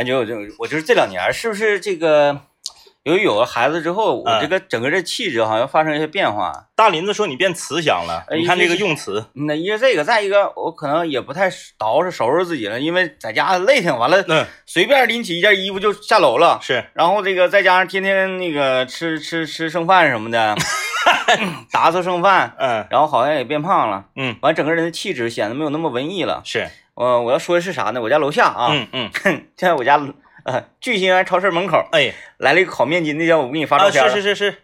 感觉我就我就是这两年是不是这个，由于有了孩子之后，我这个整个这气质好像发生一些变化。大林子说你变慈祥了，哎你看这个用词，那一个这个，再一个我可能也不太捯饬收拾自己了，因为在家累挺，完了嗯，随便拎起一件衣服就下楼了。是然后这个再加上天天那个吃吃吃剩饭什么的，打扫剩饭，嗯然后好像也变胖了，嗯完整个人的气质显得没有那么文艺了。是，呃，我要说的是啥呢？我家楼下啊，嗯嗯，现 在我家呃聚鑫园超市门口哎。来了一个烤面筋，那天我给你发照啊片了、是是是是，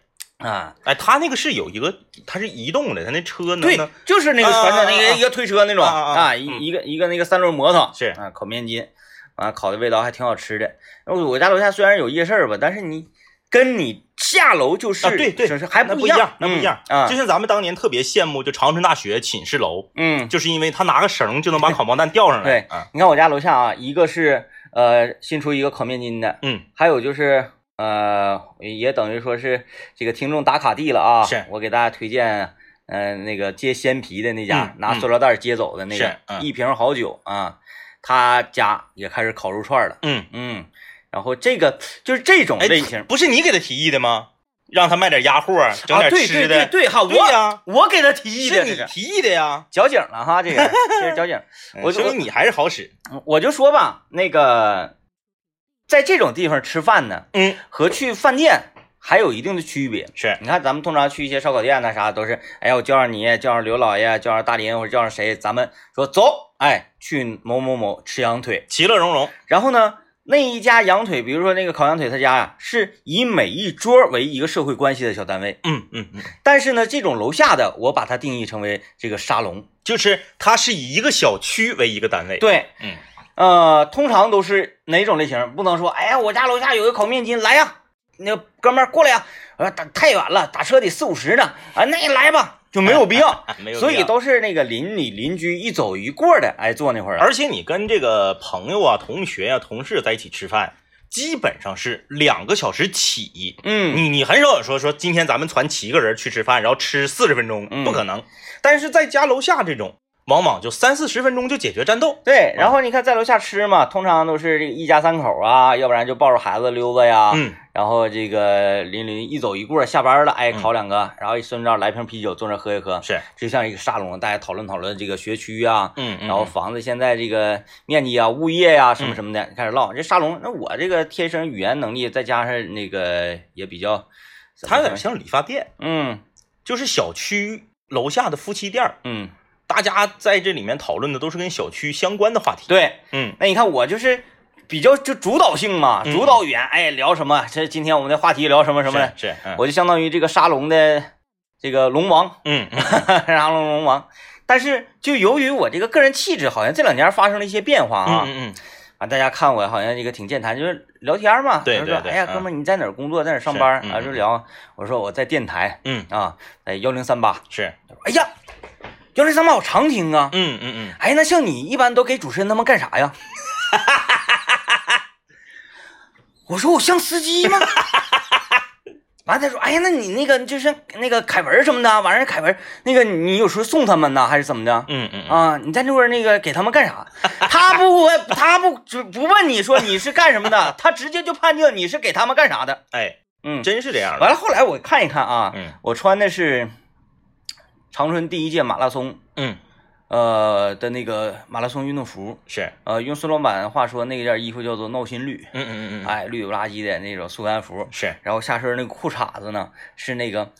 啊，哎，他那个是有一个，他是移动的，他那车能对，就是那个传统那个一个推车那种啊一嗯。一个一个那个三轮摩托是。啊，烤面筋啊，烤的味道还挺好吃的。我家楼下虽然有夜市吧，但是你跟你下楼就是啊对对就是还不样，那不嗯一样啊就，像咱们当年特别羡慕，就长春大学寝室楼，嗯，就是因为他拿个绳就能把烤毛蛋吊上来。对啊，你看我家楼下啊，一个是呃新出一个烤面筋的，嗯，还有就是呃也等于说是这个听众打卡地了啊，是我给大家推荐。呃，那个接鲜皮的那家，嗯拿塑料袋接走的那个，嗯一瓶好酒啊，他家也开始烤肉串了。嗯，嗯，然后这个就是这种哎类型，不是你给他提议的吗？让他卖点鸭货，整啊，点对对吃的。对对哈，对呀，我我给他提议的，这是是你提议的呀。矫情了哈，这个这是矫情。我觉得你还是好使。我就说吧，那个在这种地方吃饭呢，嗯，和去饭店还有一定的区别。是，你看，咱们通常去一些烧烤店呐，啥都是，哎呀，我叫上你，叫上刘老爷，叫上大林，或者叫上谁，咱们说走，哎，去某某某吃羊腿。其乐融融。然后呢，那一家羊腿，比如说那个烤羊腿，他家呀、是以每一桌为一个社会关系的小单位。嗯嗯嗯，但是呢，这种楼下的，我把它定义成为这个沙龙。就是它是以一个小区为一个单位。，对，嗯，呃，通常都是哪种类型？不能说，哎呀，我家楼下有个烤面筋，来呀，那个哥们儿过来呀，呃，打太远了，打车得四五十呢，啊，那你来吧，就没有必要。没有必要。所以都是那个邻里邻居一走一过的，哎，坐那会儿啊。而且你跟这个朋友啊、同学啊、同事在一起吃饭，基本上是两个小时起。嗯，你你很少有说说今天咱们传七个人去吃饭，然后吃四十分钟，嗯不可能。但是在家楼下这种，往往就三四十分钟就解决战斗。对，然后你看在楼下吃嘛，通常都是这个一家三口啊，要不然就抱着孩子溜达呀，嗯，然后这个邻邻一走一过，下班了，哎，嗯。烤两个，然后一顺道来瓶啤酒，坐那喝一喝，是，就像一个沙龙，大家讨论讨论这个学区啊，嗯嗯，然后房子现在这个面积啊、物业呀、什么什么的，开始唠。这沙龙，那我这个天生语言能力，再加上那个也比较，它有点像理发店，嗯。就是小区楼下的夫妻店儿，嗯，大家在这里面讨论的都是跟小区相关的话题。对。嗯，那你看我就是比较就主导性嘛，嗯主导语言，哎，聊什么？这今天我们的话题聊什么什么的，是，是嗯我就相当于这个沙龙的这个龙王，嗯嗯 沙龙龙王。但是就由于我这个个人气质，好像这两年发生了一些变化啊。嗯嗯啊，大家看我好像这个挺健谈，就是聊天嘛。对他说哎呀，哥们儿，你在哪儿工作？在哪儿上班？啊，就聊。我说我在电台嗯啊，在幺零三八。是，哎呀，幺零三八我常听啊。嗯嗯嗯，哎，那像你一般都给主持人他们干啥呀？我说我像司机吗？完，他说：“哎呀，那你那个就是那个凯文什么的，完事凯文那个你有时候送他们呢，还是怎么的？嗯嗯啊，你在那块那个给他们干啥？他不问，他不就不问你说你是干什么的，他直接就判定你是给他们干啥的。哎，嗯，真是这样的。完了，后来我看一看啊，嗯我穿的是长春第一届马拉松嗯，呃的那个马拉松运动服，是，呃，用孙老板话说，那件衣服叫做闹心绿，嗯嗯嗯嗯，哎，绿不拉几的那种速干服，是，然后下身那个裤衩子呢是那个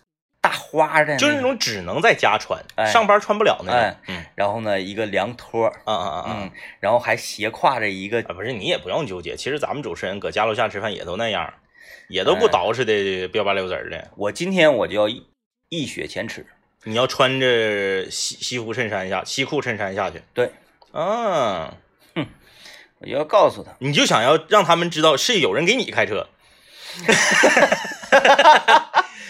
大花的、就是那，种只能在家穿，哎。上班穿不了那哎。种。嗯。然后呢一个凉拖，啊啊啊啊！嗯，然后还斜挎着一个啊，不是，你也不用纠结。其实咱们主持人搁家楼下吃饭也都那样，也都不哎。捯饬的标八溜子儿的。我今天我就要一一雪前耻，你要穿着西西服衬衫下，西裤衬衫下去。对，啊，哼我就要告诉他，你就想要让他们知道是有人给你开车。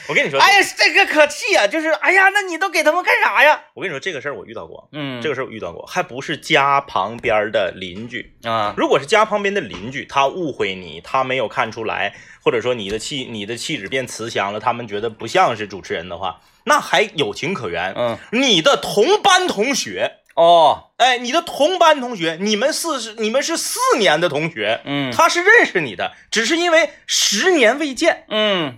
我跟你说，哎呀，这个可气啊！就是，哎呀，那你都给他们干啥呀？我跟你说这个事儿我遇到过，嗯，这个事儿我遇到过，还不是家旁边的邻居。啊，如果是家旁边的邻居，他误会你，他没有看出来，或者说你的气你的气质变慈祥了，他们觉得不像是主持人的话，那还有情可原。嗯，你的同班同学哦，哎，你的同班同学，你们四是你们是四年的同学，嗯。他是认识你的，只是因为十年未见。嗯，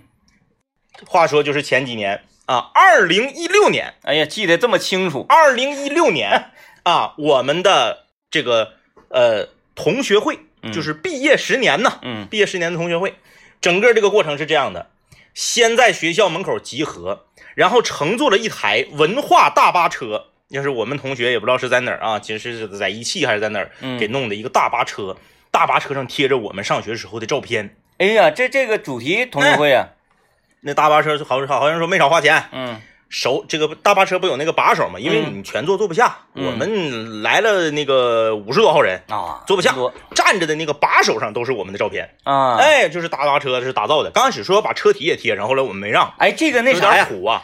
话说就是前几年啊，二零一六年，哎呀，记得这么清楚。二零一六年 啊，我们的这个呃同学会，嗯。就是毕业十年呢，嗯。毕业十年的同学会，整个这个过程是这样的：先在学校门口集合，然后乘坐了一台文化大巴车，就是我们同学也不知道是在哪儿啊，其实是在一汽还是在哪给弄的一个大巴车，大巴车上贴着我们上学时候的照片。哎呀，这这个主题同学会啊，那大巴车好像好像说没少花钱，嗯手这个大巴车不有那个把手吗？因为嗯你全坐坐不下，嗯我们来了那个五十多号人，啊，坐不下站着的那个把手上都是我们的照片。啊，哎，就是大巴车是打造的。刚开始说要把车体也贴上，后来我们没让，哎，这个那有啥呀，点苦啊。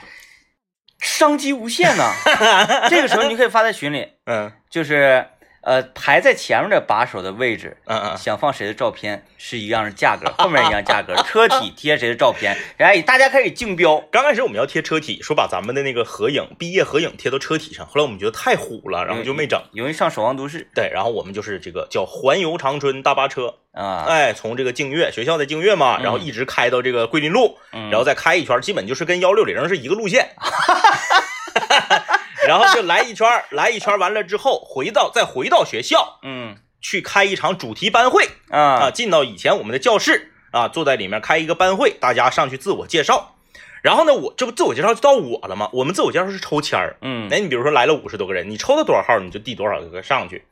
商机无限呐。这个时候你可以发在群里，嗯就是呃排在前面的把手的位置，嗯嗯，想放谁的照片是一样的价格，后面一样价格，车体贴谁的照片，哎，大家开始竞标。刚开始我们要贴车体，说把咱们的那个合影、毕业合影贴到车体上，后来我们觉得太虎了，然后就没整。容易上守望都市对，然后我们就是这个叫环游长春大巴车，啊，哎，从这个净月学校的净月嘛，嗯然后一直开到这个桂林路，嗯然后再开一圈，基本就是跟幺六零是一个路线。然后就来一圈儿，来一圈儿完了之后，回到再回到学校嗯去开一场主题班会啊，啊进到以前我们的教室啊，坐在里面开一个班会，大家上去自我介绍。然后呢，我这不自我介绍就到我了吗？我们自我介绍是抽签儿，嗯哎，你比如说来了五十多个人，你抽到多少号你就递多少个上去。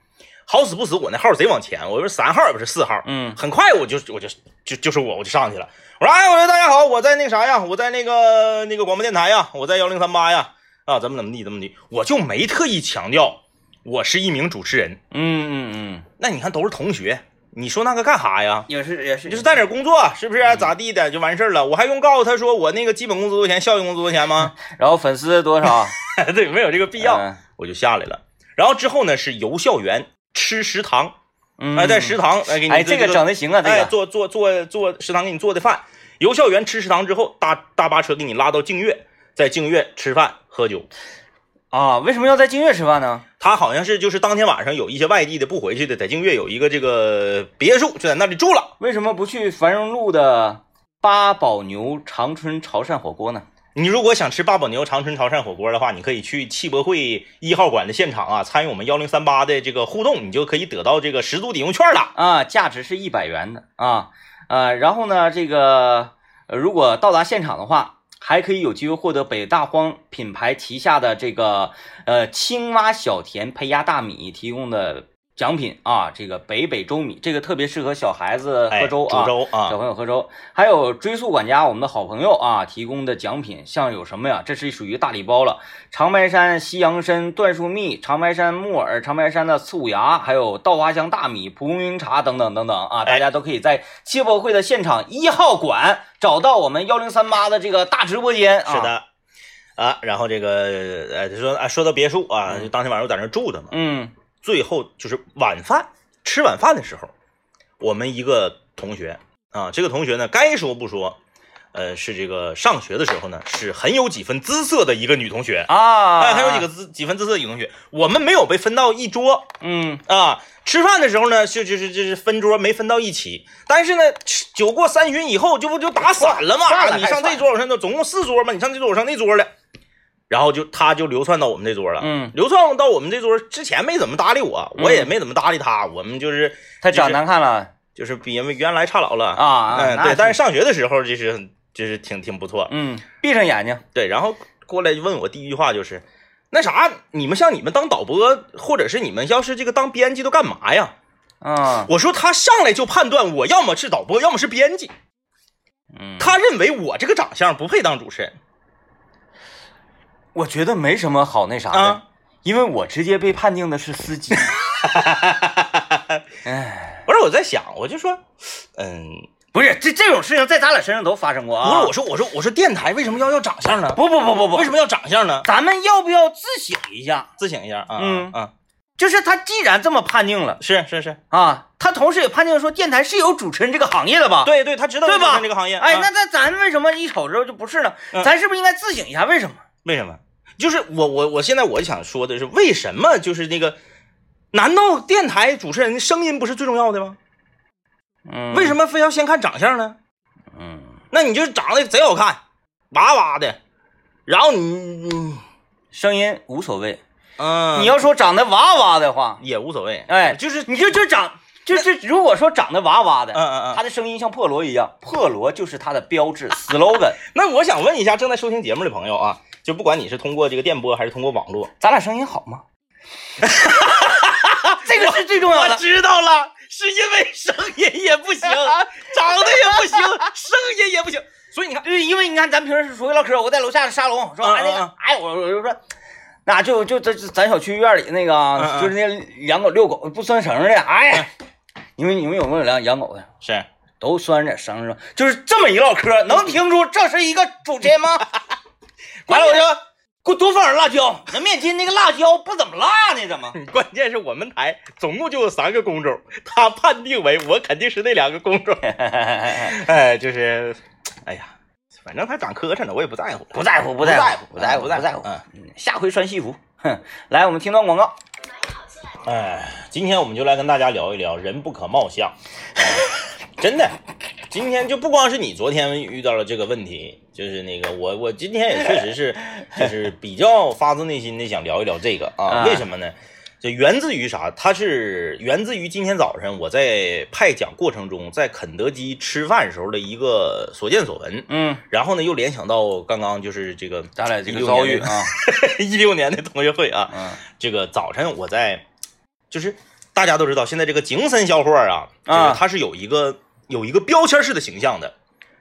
好死不死，我那号贼往前，我说三号也不是四号，嗯很快我就我就就就是我我就上去了。我说哎，我说大家好，我在那个啥呀，我在那个那个广播电台呀，我在幺零三八呀，啊，怎么怎么地怎么地，我就没特意强调我是一名主持人。嗯嗯嗯，那你看都是同学，你说那个干啥呀？也是也是，就是在哪儿工作，是不是、咋地的就完事儿了？我还用告诉他说我那个基本工资多少钱，效益工资多少钱吗？然后粉丝多少？对，没有这个必要，嗯我就下来了。然后之后呢是游校园吃食堂，嗯，哎，在食堂哎给你哎，这个整的行啊，这哎，个做做做做食堂给你做的饭，游校园吃食堂之后，大大巴车给你拉到净月，在净月吃饭喝酒。啊，为什么要在净月吃饭呢？他好像是就是当天晚上有一些外地的不回去的，在净月有一个这个别墅，就在那里住了。为什么不去繁荣路的八宝牛长春潮汕火锅呢？你如果想吃八宝牛长春潮汕火锅的话，你可以去汽博会一号馆的现场啊，参与我们幺零三八的这个互动，你就可以得到这个十足抵用券了。啊，价值是一百元的啊，呃，然后呢，这个呃如果到达现场的话，还可以有机会获得北大荒品牌旗下的这个呃青蛙小田胚芽大米提供的奖品啊，这个北北粥米，这个特别适合小孩子哎，喝粥啊。煮粥啊小，朋友喝粥，还有追溯管家，我们的好朋友啊提供的奖品，像有什么呀？这是属于大礼包了，长白山西洋参椴树蜜、长白山木耳、长白山的刺五芽，还有稻花香大米、蒲公英茶等等等等啊，哎大家都可以在汽博会的现场一号馆找到我们幺零三八的这个大直播间啊。是，的。啊，然后这个呃，他说啊，说到别墅啊，嗯就当天晚上我在那儿住的嘛。嗯最后就是晚饭，吃晚饭的时候，我们一个同学啊，这个同学呢，该说不说，呃，是这个上学的时候呢，是很有几分姿色的一个女同学，啊，哎，很有几个姿几分姿色的女同学，我们没有被分到一桌嗯啊。吃饭的时候呢，就就是就是分桌没分到一起，但是呢，吃酒过三巡以后，这不就打散了散了嘛？你上这桌，我上那，总共四桌嘛，你上这桌，我上那桌了，然后就他就流窜到我们这桌了。嗯，流窜到我们这桌之前没怎么搭理我，我也没怎么搭理他，我们就是他长难看了。就是比原来差老了。啊啊，嗯，对，但是上学的时候就是就是挺挺不错，嗯，闭上眼睛，对，然后过来问我第一句话就是，那啥，你们像你们当导播，或者是你们要是这个当编辑都干嘛呀？啊，我说他上来就判断我要么是导播，要么是编辑，嗯，他认为我这个长相不配当主持人我觉得没什么好那啥的。啊。因为我直接被判定的是司机。哎，不是我在想，我就说，嗯，不是这这种事情在咱俩身上都发生过啊。不是，我说我说我说电台为什么要要长相呢？不不不不不，为什么要长相呢？咱们要不要自省一下？自省一下啊，嗯啊，就是他既然这么判定了是是是，啊，他同时也判定说电台是有主持人这个行业的吧？对对，他知道对吧主持人这个行业，哎，啊那那咱为什么一瞅之后就不是呢？嗯咱是不是应该自省一下？为什么？为什么？就是我我我现在我想说的是，为什么就是那个？难道电台主持人声音不是最重要的吗？嗯，为什么非要先看长相呢？嗯，那你就长得贼好看，哇哇的，然后你你声音无所谓。嗯，你要说长得哇哇的话，也无所谓，哎，就是你就就长，就就如果说长得娃娃的，嗯嗯嗯。他的声音像破锣一样，破锣就是他的标志 slogan。那我想问一下正在收听节目的朋友啊，就不管你是通过这个电波还是通过网络，咱俩声音好吗？这个是最重要的我的。知道了，是因为声音也不行，长得也不行，声音也不行，所以你看，对，因为你看咱平时出去唠嗑，我在楼下的沙龙说，嗯哎那嗯个，哎我我就说，那就就咱咱小区院里那个就是那养狗遛狗不拴绳的，哎，你们你们有没有养养狗的？是都拴着绳上，就是这么一唠嗑，能听出这是一个主持人吗？完了我就给我多放点辣椒，那面筋那个辣椒不怎么辣呢，怎么？关键是我们台总共就有三个工种，他判定为我肯定是那两个工种，哎，就是，哎呀，反正他长磕碜了，我也不在乎，不在乎，不在乎，不在乎，不不在乎。嗯，嗯，下回穿西服。哼，来，我们听段广告。哎，今天我们就来跟大家聊一聊人不可貌相，哎真的，今天就不光是你昨天遇到了这个问题，就是那个我我今天也确实是 就是比较发自内心的想聊一聊这个啊，啊。为什么呢？就源自于啥？它是源自于今天早晨我在派奖过程中，在肯德基吃饭时候的一个所见所闻，嗯，然后呢又联想到刚刚就是这个咱俩这个16遭遇啊，一六年的同学会啊，嗯。这个早晨我在，就是大家都知道，现在这个精神小伙啊，就是啊他是有一个有一个标签式的形象的，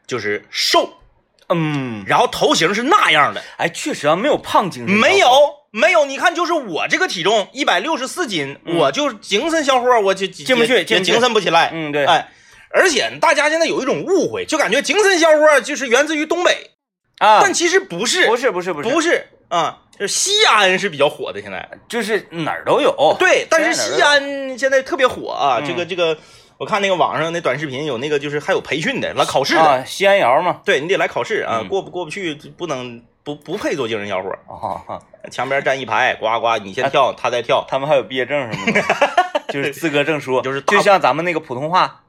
就是瘦，嗯，然后头型是那样的，哎，确实啊，没有胖精神，没有没有，你看就是我这个体重一百六十四斤，嗯。我就精神小伙，我就进不去也进不去。精神不起来，嗯，对，哎，而且大家现在有一种误会，就感觉精神小伙就是源自于东北，啊，但其实不是，不是不是不是。不是啊，就是西安是比较火的现在。就是哪儿都有，对，但是西安现在特别火啊，嗯这个这个，我看那个网上那短视频有那个就是还有培训的，来考试的，啊，西安窑嘛，对你得来考试啊，嗯过不过不去不能不不配做精神小伙哈，墙边站一排，呱呱你先跳，他再跳，他们还有毕业证什么的，就是资格证书，就是大就像咱们那个普通话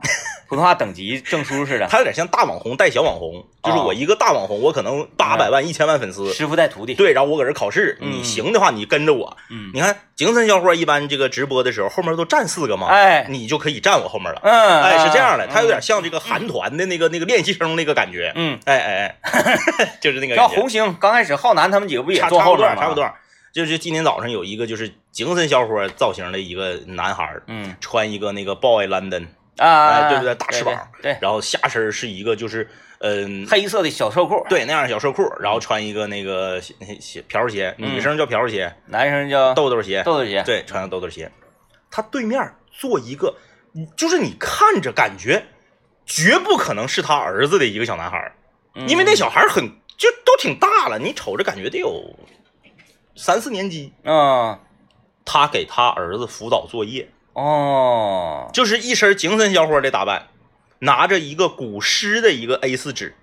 普通话等级证书似的，他有点像大网红带小网红，就是我一个大网红，我可能八百万一千万粉丝，师傅带徒弟，对，然后我搁这考试，嗯你行的话你跟着我，嗯你看精神小伙一般这个直播的时候后面都站四个嘛，哎你就可以站我后面了。嗯，哎，是这样的，嗯他有点像这个韩团的那个那个练习生那个感觉，嗯，哎哎哎，就是那个像红星刚开始浩南他们几个不也差差不多坐后面吗？差不多。就是今天早上有一个就是精神小伙造型的一个男孩，嗯穿一个那个 boy London，啊，哎，对不对？大翅膀，对，对然后下身是一个就是嗯。黑色的小瘦裤，对，那样的小瘦裤，然后穿一个那个鞋鞋瓢鞋，嗯女生叫瓢鞋，男生叫豆豆鞋，豆豆鞋，对，穿上豆豆鞋。他对面坐一个，就是你看着感觉绝不可能是他儿子的一个小男孩，嗯因为那小孩很就都挺大了，你瞅着感觉得有三四年级。啊他给他儿子辅导作业，哦，就是一身精神小伙的打扮，拿着一个古诗的一个 A 4纸，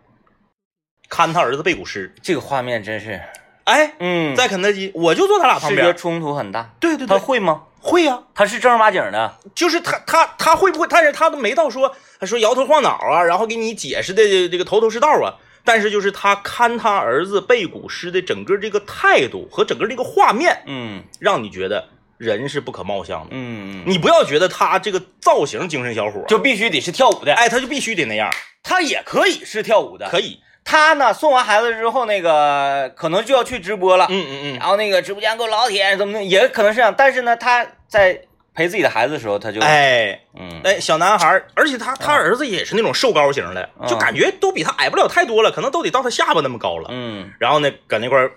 看他儿子背古诗。这个画面真是，哎，嗯，在肯德基，我就坐他俩旁边。视觉冲突很大。对对对，他会吗？会呀、他是正儿八经的，就是他他他会不会？但是他都没到说他说摇头晃脑啊，然后给你解释的这个头头是道啊。但是就是他看他儿子背古诗的整个这个态度和整个这个画面，嗯让你觉得人是不可貌相的。嗯嗯，你不要觉得他这个造型精神小伙，就必须得是跳舞的，哎，他就必须得那样，他也可以是跳舞的。可以，他呢，送完孩子之后，那个可能就要去直播了，嗯嗯嗯，然后那个直播间给我老铁怎么的，也可能是这样。但是呢，他在陪自己的孩子的时候，他就哎嗯。哎，小男孩，而且他他儿子也是那种瘦高型的，嗯。就感觉都比他矮不了太多了，可能都得到他下巴那么高了。嗯，然后呢，搁那块儿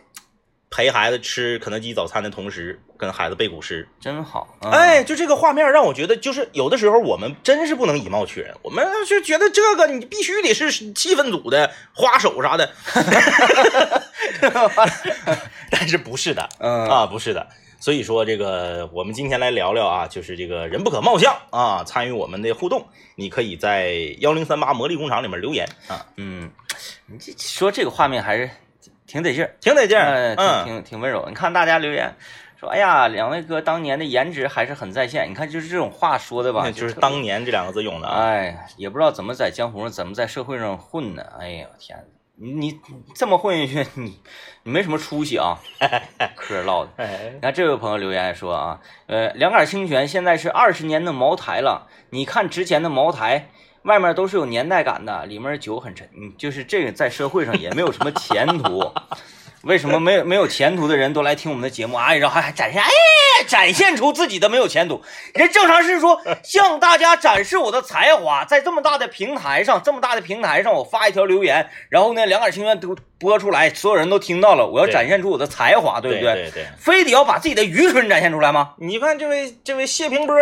陪孩子吃肯德基早餐的同时，跟孩子背古诗。真好。嗯、哎，就这个画面让我觉得，就是有的时候我们真是不能以貌取人，我们就觉得这个你必须得是气氛组的花手啥的，但是不是的嗯啊，不是的。所以说，这个我们今天来聊聊啊，就是这个人不可貌相啊，参与我们的互动，你可以在幺零三八魔力工厂里面留言啊。嗯，你这说这个画面还是挺得劲儿，挺得劲儿。嗯，挺挺温柔。你看大家留言说，哎呀，两位哥当年的颜值还是很在线。你看，就是这种话说的吧，那就是当年这两个字用的啊。哎，也不知道怎么在江湖上，怎么在社会上混呢？哎呀，天，你你这么混下去，你你没什么出息啊！嗑唠的。哎你，看这位朋友留言说啊，呃，两杆清泉现在是二十年的茅台了，你看之前的茅台。外面都是有年代感的，里面酒很沉，就是这个在社会上也没有什么前途。为什么没有没有前途的人都来听我们的节目？哎，然后还还展现，哎，展现出自己的没有前途。人正常是说 向大家展示我的才华，在这么大的平台上，这么大的平台上，我发一条留言，然后呢，两杆清泉都播出来，所有人都听到了，我要展现出我的才华，对不对对对。非得要把自己的愚蠢展现出来吗？你看这位这位谢平波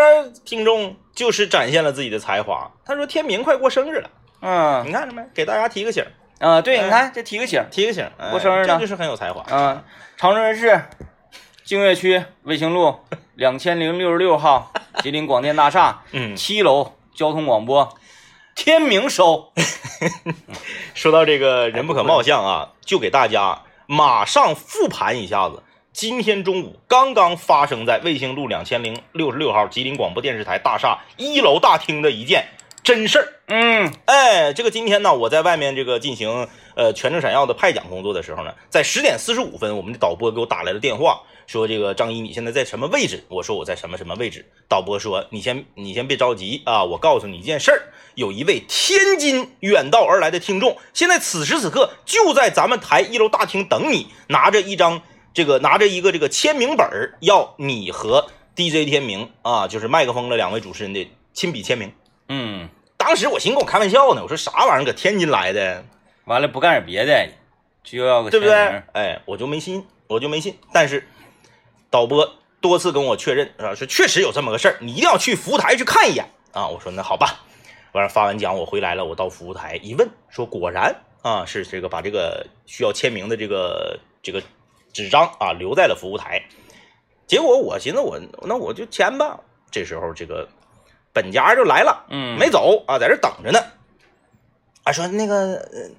听众就是展现了自己的才华。他说天明快过生日了，嗯你看着没？给大家提个醒儿，啊，对，哎你看这提个醒，提个醒过生日呢这就是很有才华。嗯，长春市净月区卫星路两千零六十六号吉林广电大厦 嗯，七楼交通广播，天明收。说到这个人不可貌相啊，就给大家马上复盘一下子。今天中午刚刚发生在卫星路两千零六十六号吉林广播电视台大厦一楼大厅的一件真事儿。嗯哎，这个今天呢，我在外面这个进行呃全程闪耀的派奖工作的时候呢，在十点四十五分，我们的导播给我打来了电话，说这个张一你现在在什么位置？我说我在什么什么位置。导播说你先你先别着急啊，我告诉你一件事儿，有一位天津远道而来的听众，现在此时此刻就在咱们台一楼大厅等你，拿着一张这个拿着一个这个签名本儿，要你和 DJ 天明啊，就是麦克风的两位主持人的亲笔签名。嗯，当时我寻思跟我开玩笑呢，我说啥玩意儿，搁天津来的，完了不干点别的，就要个对不签名？对哎，我就没信，我就没信。但是导播多次跟我确认，啊，说确实有这么个事儿，你一定要去服务台去看一眼啊。我说那好吧，完了发完奖我回来了，我到服务台一问，说果然啊是这个把这个需要签名的这个这个纸张啊留在了服务台。结果我寻思我那我就签吧。这时候这个本家就来了。嗯，没走啊，在这等着呢。啊，说那个，呃，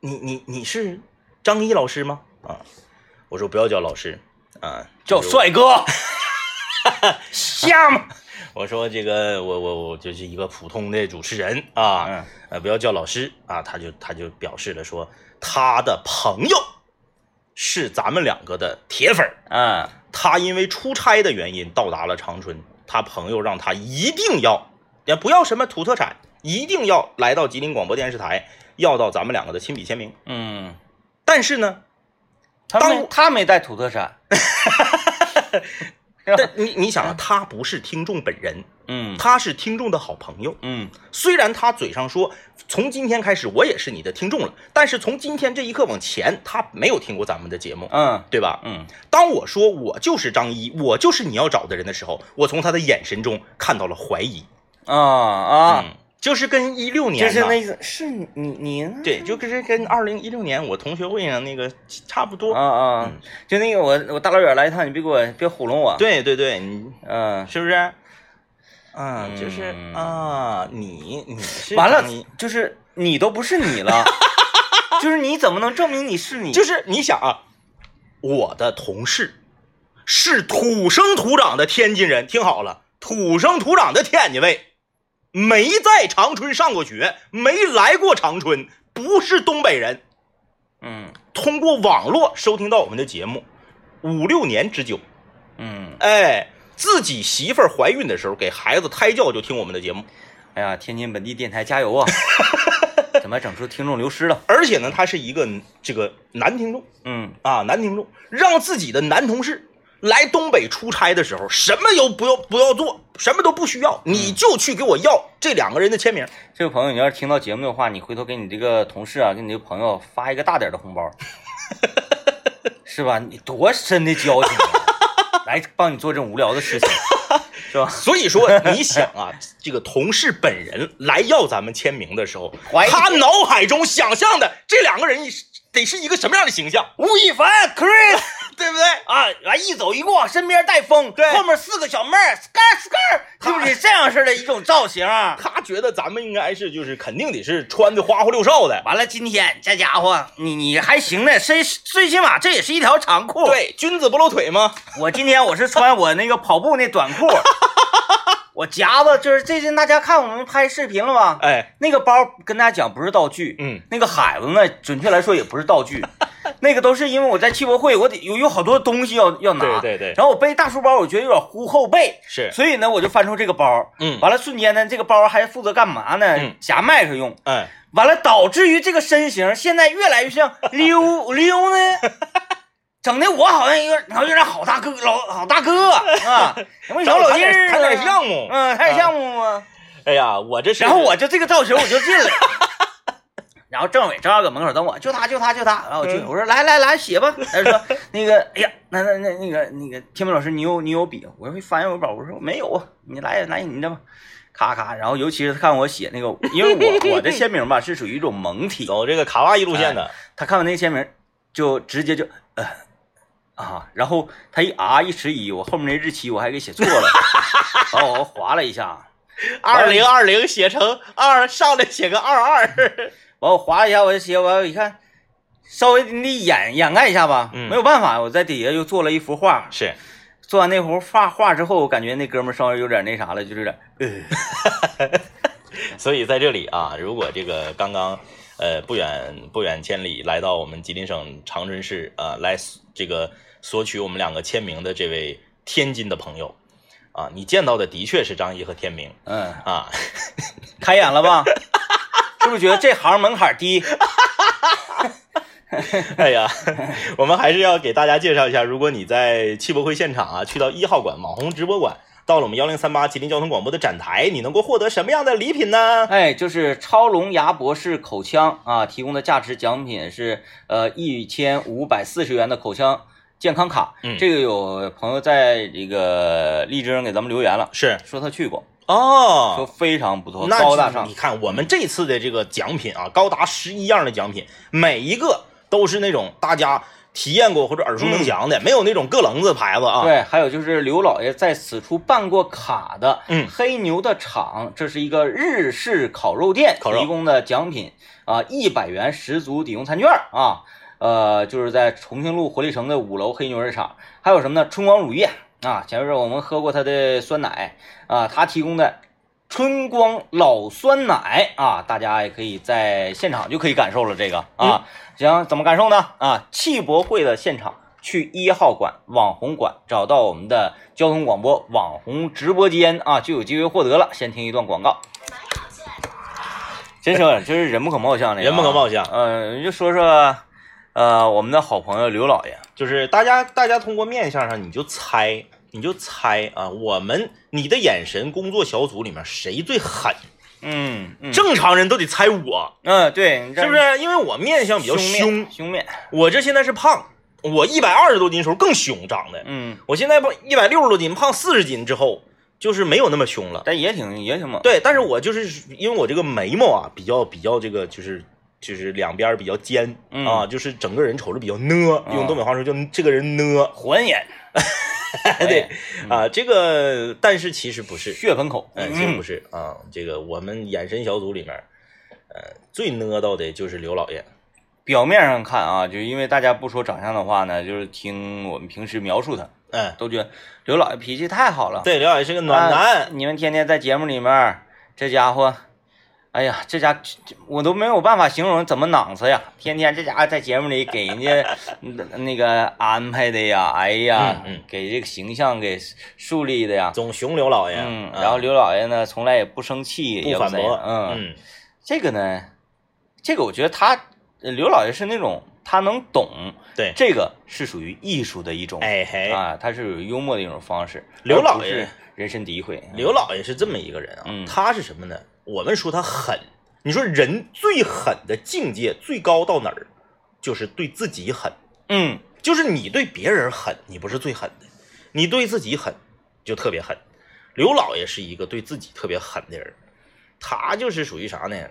你你你是张一老师吗？啊，我说不要叫老师啊，叫就是帅哥，像吗？我说这个我我我就是一个普通的主持人啊，嗯呃，不要叫老师啊。他就他就表示了说，他的朋友是咱们两个的铁粉儿嗯他因为出差的原因到达了长春，他朋友让他一定要，也不要什么土特产，一定要来到吉林广播电视台，要到咱们两个的亲笔签名。嗯，但是呢，他当他没带土特产，但你你想啊，他不是听众本人，嗯。他是听众的好朋友。嗯。虽然他嘴上说从今天开始我也是你的听众了，但是从今天这一刻往前，他没有听过咱们的节目，嗯。对吧？嗯。当我说我就是张一，我就是你要找的人的时候，我从他的眼神中看到了怀疑。啊啊，嗯，就是跟一六年就是那意思，是你你你呢？对，就跟跟二零一六年我同学会上那个差不多。啊啊。嗯，就那个我我大老远来一趟，你别给我别糊弄我，，对对对，你嗯，是不是？嗯，就是嗯。啊，你你是完了张一，就是你都不是你了，就是你怎么能证明你是你？就是你想啊，我的同事是土生土长的天津人，听好了，土生土长的天津卫，没在长春上过学，没来过长春，不是东北人，嗯。通过网络收听到我们的节目，五六年之久，嗯，哎，自己媳妇儿怀孕的时候给孩子胎教就听我们的节目，哎呀，天津本地电台加油啊！怎么整出听众流失了？而且呢，他是一个这个男听众嗯啊，男听众让自己的男同事来东北出差的时候，什么都不要不要做，什么都不需要，你就去给我要这两个人的签名。这位朋友，你要是听到节目的话，你回头给你这个同事啊，给你这个朋友发一个大点的红包，是吧？你多深的交情啊，来帮你做这种无聊的事情，是吧？所以说，你想啊，这个同事本人来要咱们签名的时候，他脑海中想象的这两个人得是一个什么样的形象？吴亦凡，Chris，对不对？啊，完一走一过，身边带风，对后面四个小妹儿，skr skr，是不是这样式的一种造型？他觉得咱们应该是就是肯定得是穿的花花六哨的，完了，今天这家伙，你你还行呢，最最起码这也是一条长裤。，对，君子不露腿吗？我今天我是穿我那个跑步那短裤，我夹子就是最近大家看我们拍视频了吗？哎，那个包跟大家讲不是道具，嗯，那个海子呢，准确来说也不是道具，那个都是因为我在汽博会，我得有有好多东西要要拿，对对对。然后我背大书包，我觉得有点呼后背，是，所以呢，我就翻出这个包，嗯，完了瞬间呢，这个包还负责干嘛呢？嗯。夹麦克用，哎，完了导致于这个身形现在越来越像溜 溜呢。整的我好像有点，好像有点好大哥，老好大哥啊，什么小老弟儿啊？谈点项目，嗯，谈点项目吗？哎呀，我这是，然后我就这个造型我就进来，然后政委正好搁门口等我，就他就他就他，然后我去，嗯。我说来来来写吧，他说那个哎呀，那那那那个那个天明老师你有你有笔，我说翻我本，我说没有啊，你来来你的吧，咔咔，然后尤其是他看我写那个，因为我我的签名吧是属于一种蒙体，走这个卡哇伊路线的，他看完那个签名就直接就呃啊，然后他一啊一迟疑，我后面那日期我还给写错了，然后我划了一下。二零二零写成二，上来写个二二，完我划了一下，我的鞋，完我一看，稍微你得掩掩盖一下吧，嗯。没有办法，我在底下又做了一幅画。是，做完那幅画画之后，我感觉那哥们儿稍微有点那啥了，就是有点呃，所以在这里啊，如果这个刚刚呃不远不远千里来到我们吉林省长春市啊、呃来这个索取我们两个签名的这位天津的朋友啊，你见到的的确是张一和天明。嗯，啊，开眼了吧？是不是觉得这行门槛低？哎呀，我们还是要给大家介绍一下，如果你在汽博会现场啊，去到一号馆网红直播馆，到了我们幺零三八吉林交通广播的展台，你能够获得什么样的礼品呢？哎，就是超龙牙博士口腔啊，提供的价值奖品是呃一千五百四十元的口腔健康卡。嗯这个有朋友在这个荔枝上给咱们留言了，是说他去过，哦，说非常不错，那高大上你。看我们这次的这个奖品啊，高达十一样的奖品，每一个都是那种大家体验过或者耳熟能详的，没有那种个棱子牌子啊。，对，还有就是刘老爷在此处办过卡的，嗯黑牛的厂，这是一个日式烤肉店提供的奖品啊，一百元十足抵用餐券啊，呃，就是在重庆路活力城的五楼黑牛肉场，还有什么呢？春光乳业啊，前面我们喝过他的酸奶啊，他提供的春光老酸奶啊，大家也可以在现场就可以感受了这个啊。行，怎么感受呢？啊，汽博会的现场，去一号馆网红馆找到我们的交通广播网红直播间啊，就有机会获得了。先听一段广告。真是，真是人不可貌相那个、人不可貌相嗯、就说说，呃，我们的好朋友刘老爷，就是大家大家通过面相上你就猜，你就猜啊，我们你的眼神工作小组里面谁最狠？嗯嗯，正常人都得猜我，嗯，对，是不是？因为我面相比较凶凶。面，面，我这现在是胖，我一百二十多斤的时候更凶长得，嗯，我现在胖一百六十多斤，胖四十斤之后，就是没有那么凶了。但也挺也挺猛，对，但是我就是因为我这个眉毛啊，比较比较这个就是就是两边比较尖、嗯啊，就是整个人瞅着比较呢，用东北话说叫这个人呢。环 眼，对啊，这个但是其实不是，血盆口，嗯，其实不是啊，这个我们眼神小组里面，呃，最呢到的就是刘老爷。表面上看啊，就因为大家不说长相的话呢，就是听我们平时描述他，嗯，都觉得刘老爷脾气太好了，对，刘老爷是个暖啊男。你们天天在节目里面，这家伙，哎呀，这家我都没有办法形容怎么囊子呀！天天这家伙在节目里给人家 嗯那个安排的呀，哎呀，嗯嗯给这个形象给树立的呀。总熊刘老爷，然后刘老爷呢，从来也不生气，也不反驳，嗯，嗯这个呢，这个我觉得他呃刘老爷是那种他能懂，对，这个是属于艺术的一种，哎嘿，啊，他是有幽默的一种方式。刘老爷人身诋毁，刘老爷是这么一个人啊，嗯他是什么呢？我们说他狠，你说人最狠的境界最高到哪儿？就是对自己狠，嗯就是你对别人狠，你不是最狠的，你对自己狠就特别狠。刘老爷是一个对自己特别狠的人，他就是属于啥呢？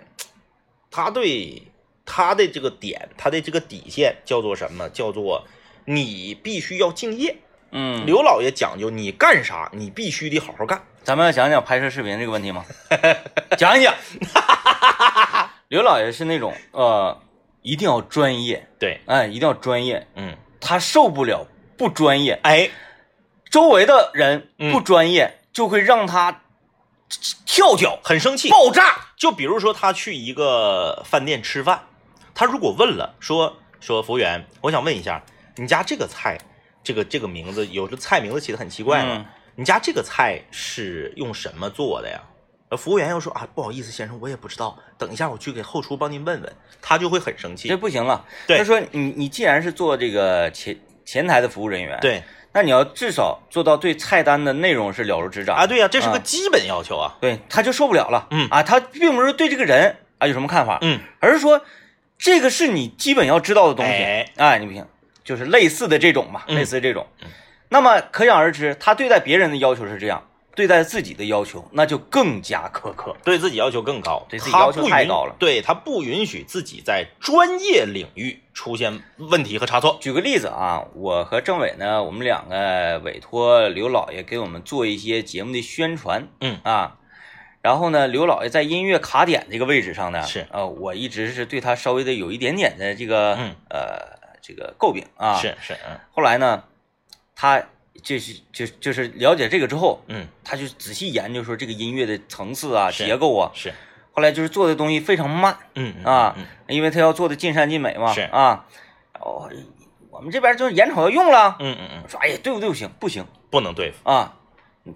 他对他的这个点，他的这个底线叫做什么？叫做你必须要敬业。嗯，刘老爷讲究，你干啥你必须得好好干。咱们要讲讲拍摄视频这个问题吗？讲一讲。刘老爷是那种呃，一定要专业，对，哎，一定要专业，嗯，他受不了不专业，哎，周围的人嗯不专业，就会让他跳脚、很生气。爆炸。就比如说他去一个饭店吃饭，他如果问了说说服务员，我想问一下，你家这个菜，这个这个名字有的菜名字起的很奇怪吗？嗯你家这个菜是用什么做的呀？呃，服务员又说啊，不好意思，先生，我也不知道，等一下我去给后厨帮您问问，他就会很生气这。不行了。对他说你你既然是做这个前前台的服务人员，，对那你要至少做到对菜单的内容是了如指掌啊，对呀、这是个啊基本要求啊。对，他就受不了了。嗯啊，他并不是对这个人啊有什么看法，嗯，而是说这个是你基本要知道的东西。哎哎，你不行，就是类似的这种嘛，嗯。类似这种。那么可想而知，他对待别人的要求是这样，对待自己的要求那就更加苛刻。对自己要求更高，对自己要求他不允太高了。对他不允许自己在专业领域出现问题和差错。举个例子啊，我和政委呢，我们两个委托刘老爷给我们做一些节目的宣传，嗯。啊，然后呢，刘老爷在音乐卡点这个位置上呢，是。呃，我一直是对他稍微的有一点点的这个，嗯。呃，这个诟病啊。是是，嗯。后来呢，他就是就就是了解这个之后，嗯。他就仔细研究说这个音乐的层次啊、结构啊，是，后来就是做的东西非常慢嗯嗯啊嗯，因为他要做的尽善尽美嘛，是。啊，哦，我们这边就是眼瞅要用了，嗯嗯嗯，说哎呀，对付对？不行，不行。不能对付，啊，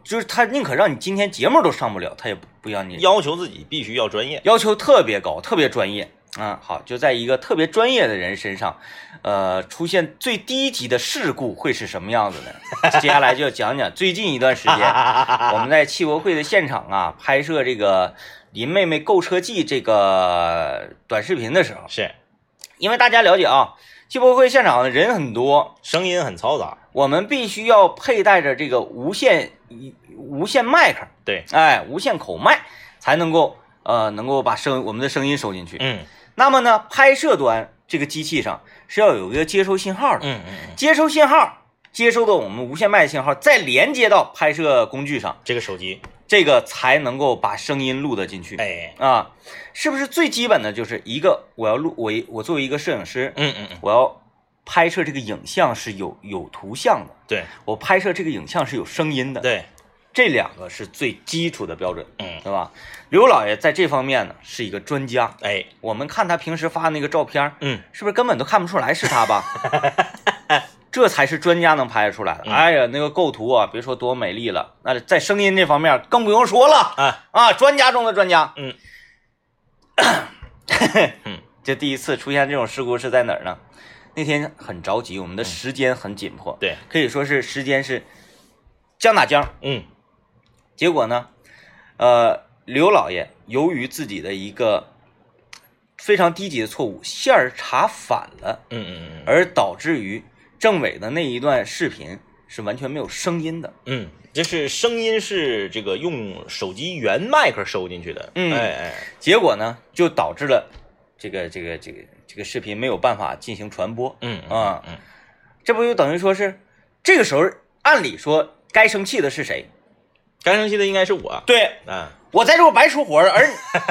就是他宁可让你今天节目都上不了，他也不不让你要求自己必须要专业。要求特别高，特别专业啊。好，就在一个特别专业的人身上，呃，出现最低级的事故会是什么样子呢？接下来就要讲讲最近一段时间 我们在汽博会的现场啊，拍摄这个林妹妹购车记这个短视频的时候，是因为大家了解啊，汽博会现场人很多，声音很嘈杂，我们必须要佩戴着这个无线无线麦克，对，哎，无线口麦才能够呃能够把声我们的声音收进去。嗯那么呢，拍摄端这个机器上是要有一个接收信号的，嗯嗯嗯，接收信号接收到我们无线麦信号，再连接到拍摄工具上，这个手机，这个才能够把声音录得进去。哎，啊，是不是最基本的就是一个我要录我我作为一个摄影师，嗯嗯嗯，我要拍摄这个影像是有有图像的，对。我拍摄这个影像是有声音的，对，这两个是最基础的标准，嗯，对吧？刘老爷在这方面呢是一个专家，哎，我们看他平时发那个照片，嗯，是不是根本都看不出来是他吧？这才是专家能拍得出来的。嗯。哎呀，那个构图啊，别说多美丽了，那在声音这方面更不用说了。啊，啊，专家中的专家。嗯，嗯，这第一次出现这种事故是在哪儿呢？那天很着急，我们的时间很紧迫，对，可以说是时间是将打将。嗯结果呢，呃，刘老爷由于自己的一个非常低级的错误，线儿查反了，嗯嗯嗯而导致于政委的那一段视频是完全没有声音的。嗯，这是声音是这个用手机原麦克收进去的，嗯哎哎，结果呢，就导致了这个这个这个这个视频没有办法进行传播。嗯啊嗯这不就等于说是这个时候，按理说该生气的是谁？该生气的应该是我，对嗯，我在这我白出活了，而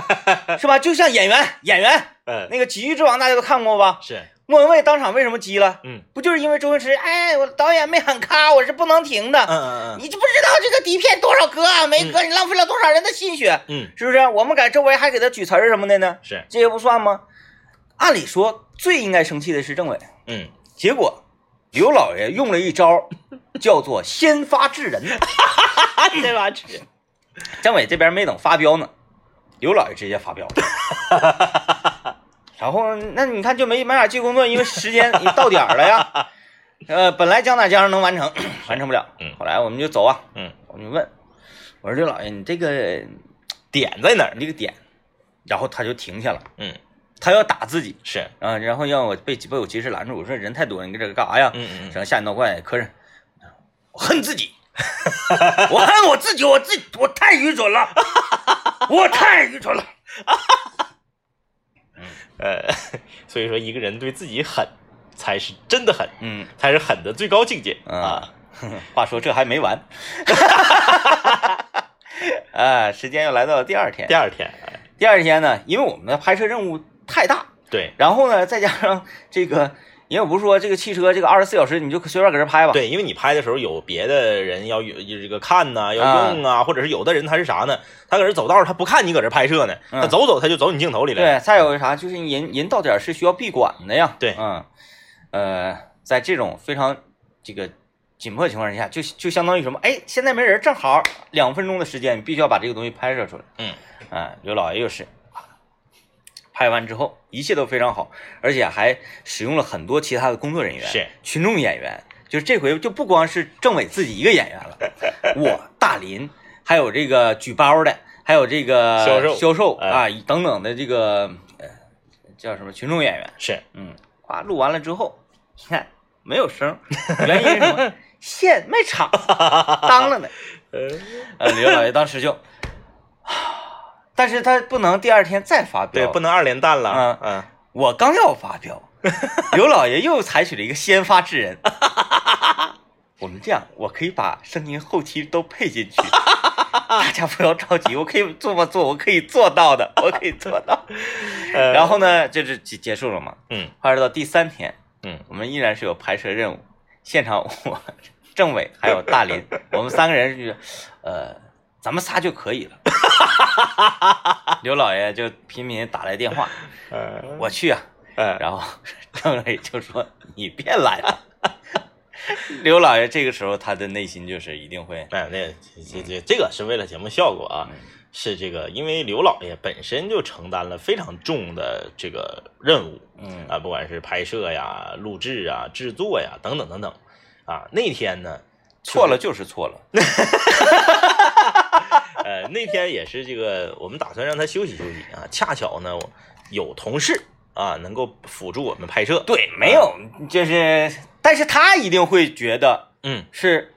是吧？就像演员演员嗯，那个《喜剧之王》，大家都看过吧？是，莫文蔚当场为什么急了？嗯不就是因为周星驰？哎，我导演没喊咔，我是不能停的。嗯嗯嗯你就不知道这个底片多少格啊？没格，你浪费了多少人的心血，嗯，是不是？我们在周围还给他举词儿什么的呢，是，这些不算吗？按理说最应该生气的是政委，嗯，结果刘老爷用了一招，叫做先发制人。对吧？是，政委这边没等发飙呢，刘老爷直接发飙了。然后那你看就没没法记工作，因为时间已到点儿了呀。呃，本来将打将能完成，完成不了。嗯后来我们就走啊，嗯，我们就问，我说刘老爷，你这个点在哪儿？你这个点，然后他就停下了，嗯，他要打自己是，啊，然后让我被被我及时拦住。我说人太多了，你搁这干啥呀？嗯嗯嗯，整吓人闹怪，可是我恨自己，我恨我自己，我自己我太愚蠢了，我太愚蠢了。呃，所以说一个人对自己狠，才是真的狠，嗯。才是狠的最高境界。嗯啊。话说这还没完，啊，时间又来到了第二天。第。二天，哎。第二天呢，因为我们的拍摄任务太大，对。然后呢，再加上这个，因为我不是说这个汽车这个二十四小时你就随便搁这拍吧，对，因为你拍的时候有别的人要有这个看呐、要啊用啊，或者是有的人他是啥呢？他搁这走道，他不看你搁这拍摄呢，嗯他走走他就走你镜头里来了。对，再有个啥，就是人人到点儿是需要闭馆的呀。对嗯，呃，在这种非常这个紧迫情况之下，就就相当于什么？哎，现在没人，正好两分钟的时间，你必须要把这个东西拍摄出来。嗯，啊，刘老爷又是，拍完之后一切都非常好，而且还使用了很多其他的工作人员，是群众演员。就是这回就不光是政委自己一个演员了，我大林，还有这个举包的，还有这个销售销售哎啊等等的这个呃叫什么群众演员，是，嗯，啊，录完了之后，你看没有声，原因是什么？线没插，当了呢。呃，刘老爷当时就，但是他不能第二天再发对，不能二连弹了。嗯嗯，我刚要发飙，刘老爷又采取了一个先发制人。我们这样，我可以把声音后期都配进去，大家不要着急，我可以这么做，我可以做到的，我可以做到。呃然后呢，就是结结束了嘛。嗯拍摄到第三天，嗯，我们依然是有拍摄任务，现场我政委还有大林，我们三个人是，呃，咱们仨就可以了。刘老爷就频频打来电话，呃我去啊，呃，然后政委就说你别来了。刘老爷这个时候他的内心就是一定会，哎，那这这这个是为了节目效果啊，是这个，因为刘老爷本身就承担了非常重的这个任务嗯。啊，不管是拍摄呀、录制啊、制作呀等等等等。啊。那天呢，错了就是错了，呃，那天也是这个，我们打算让他休息休息啊，恰巧呢有同事啊能够辅助我们拍摄，对，没有，就是，但是他一定会觉得嗯是，